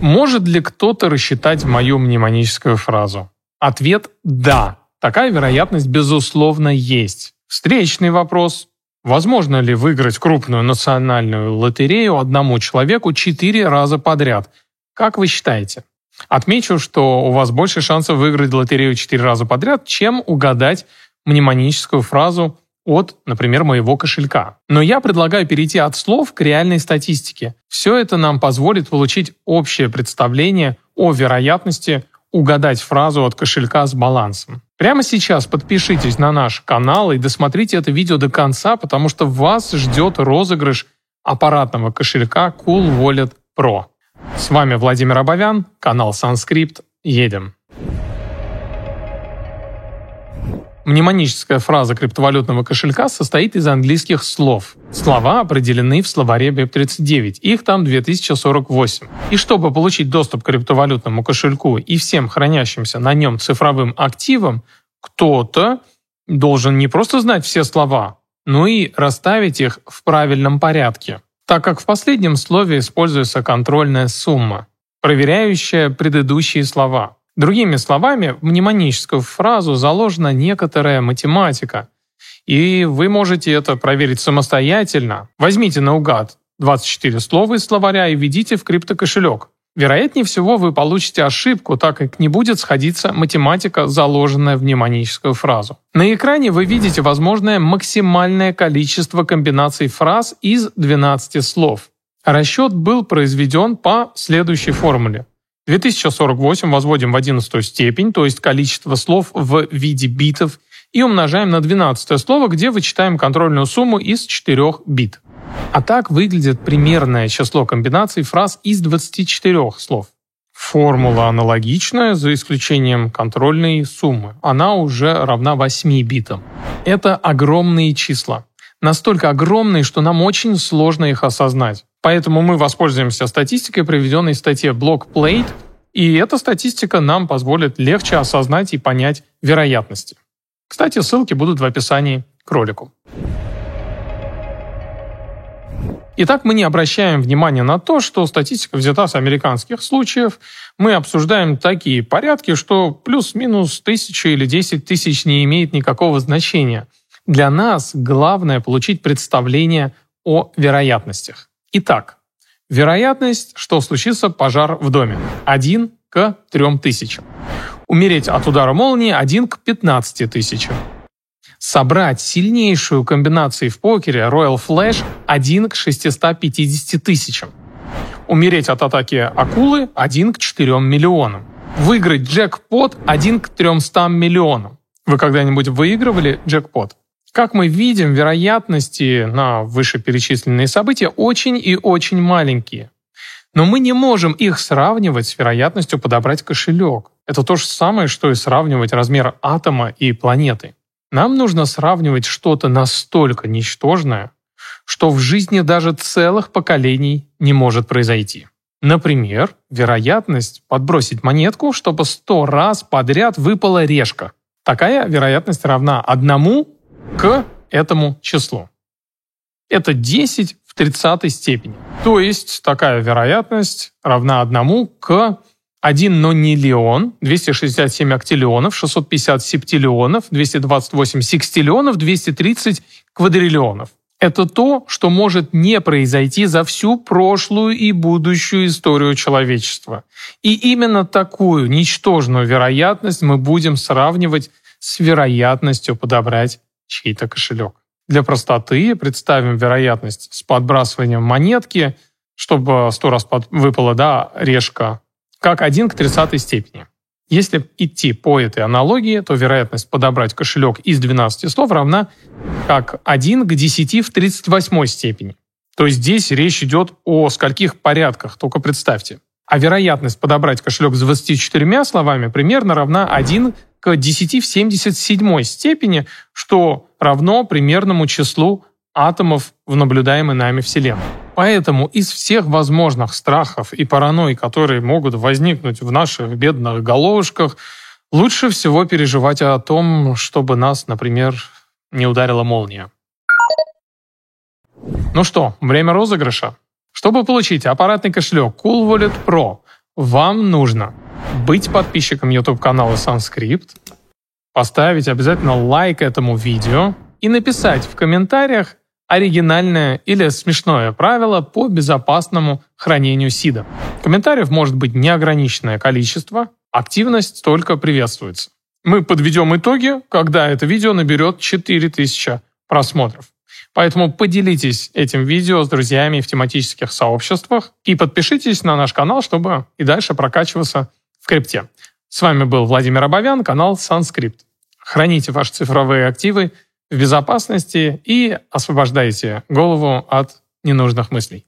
Может ли кто-то рассчитать мою мнемоническую фразу? Ответ – да. Такая вероятность, безусловно, есть. Встречный вопрос. Возможно ли выиграть крупную национальную лотерею одному человеку четыре раза подряд? Как вы считаете? Отмечу, что у вас больше шансов выиграть лотерею четыре раза подряд, чем угадать мнемоническую фразу от, например, моего кошелька. Но я предлагаю перейти от слов к реальной статистике. Все это нам позволит получить общее представление о вероятности угадать фразу от кошелька с балансом. Прямо сейчас подпишитесь на наш канал и досмотрите это видео до конца, потому что вас ждет розыгрыш аппаратного кошелька CoolWallet Pro. С вами Владимир Абовян, канал Санскрипт. Едем. Мнемоническая фраза криптовалютного кошелька состоит из английских слов. Слова определены в словаре BIP39, их там 2048. И чтобы получить доступ к криптовалютному кошельку и всем хранящимся на нем цифровым активам, кто-то должен не просто знать все слова, но и расставить их в правильном порядке. Так как в последнем слове используется контрольная сумма, проверяющая предыдущие слова. Другими словами, в мнемоническую фразу заложена некоторая математика, и вы можете это проверить самостоятельно. Возьмите наугад 24 слова из словаря и введите в криптокошелек. Вероятнее всего, вы получите ошибку, так как не будет сходиться математика, заложенная в мнемоническую фразу. На экране вы видите возможное максимальное количество комбинаций фраз из 12 слов. Расчет был произведен по следующей формуле. 2048 возводим в 11 степень, то есть количество слов в виде битов, и умножаем на 12 слово, где вычитаем контрольную сумму из 4 бит. А так выглядит примерное число комбинаций фраз из 24 слов. Формула аналогичная, за исключением контрольной суммы. Она уже равна 8 битам. Это огромные числа. Настолько огромные, что нам очень сложно их осознать. Поэтому мы воспользуемся статистикой, приведенной в статье Blockplate, и эта статистика нам позволит легче осознать и понять вероятности. Кстати, ссылки будут в описании к ролику. Итак, мы не обращаем внимания на то, что статистика взята с американских случаев. Мы обсуждаем такие порядки, что плюс-минус тысячу или десять тысяч не имеет никакого значения. Для нас главное получить представление о вероятностях. Итак, вероятность, что случится пожар в доме, 1 к 3 тысячам. Умереть от удара молнии 1 к 15 тысячам. Собрать сильнейшую комбинацию в покере Royal Flash 1 к 650 тысячам. Умереть от атаки акулы 1 к 4 миллионам. Выиграть джекпот 1 к 300 миллионам. Вы когда-нибудь выигрывали джекпот? Как мы видим, вероятности на вышеперечисленные события очень и очень маленькие. Но мы не можем их сравнивать с вероятностью подобрать кошелек. Это то же самое, что и сравнивать размер атома и планеты. Нам нужно сравнивать что-то настолько ничтожное, что в жизни даже целых поколений не может произойти. Например, вероятность подбросить монетку, чтобы сто раз подряд выпала решка. Такая вероятность равна одному к этому числу. Это 10 в 30 степени. То есть такая вероятность равна 1 к 1 нониллион, 267 актиллионов, 650 септиллионов, 228 секстиллионов, 230 квадриллионов. Это то, что может не произойти за всю прошлую и будущую историю человечества. И именно такую ничтожную вероятность мы будем сравнивать с вероятностью подобрать чей-то кошелек. Для простоты представим вероятность с подбрасыванием монетки, чтобы сто раз выпала да, решка, как 1 к 30 степени. Если идти по этой аналогии, то вероятность подобрать кошелек из 12 слов равна как 1 к 10 в 38 степени. То есть здесь речь идет о скольких порядках, только представьте. А вероятность подобрать кошелек с 24 словами примерно равна 1 к 10 в 77 степени, что равно примерному числу атомов в наблюдаемой нами Вселенной. Поэтому из всех возможных страхов и паранойй, которые могут возникнуть в наших бедных головушках, лучше всего переживать о том, чтобы нас, например, не ударила молния. Ну что, время розыгрыша. Чтобы получить аппаратный кошелек Cool Wallet Pro, Вам нужно быть подписчиком YouTube-канала Sanskript, поставить обязательно лайк этому видео и написать в комментариях оригинальное или смешное правило по безопасному хранению сида. Комментариев может быть неограниченное количество, активность только приветствуется. Мы подведем итоги, когда это видео наберет 4000 просмотров. Поэтому поделитесь этим видео с друзьями в тематических сообществах и подпишитесь на наш канал, чтобы и дальше прокачиваться в крипте. С вами был Владимир Абовян, канал Санскрипт. Храните ваши цифровые активы в безопасности и освобождайте голову от ненужных мыслей.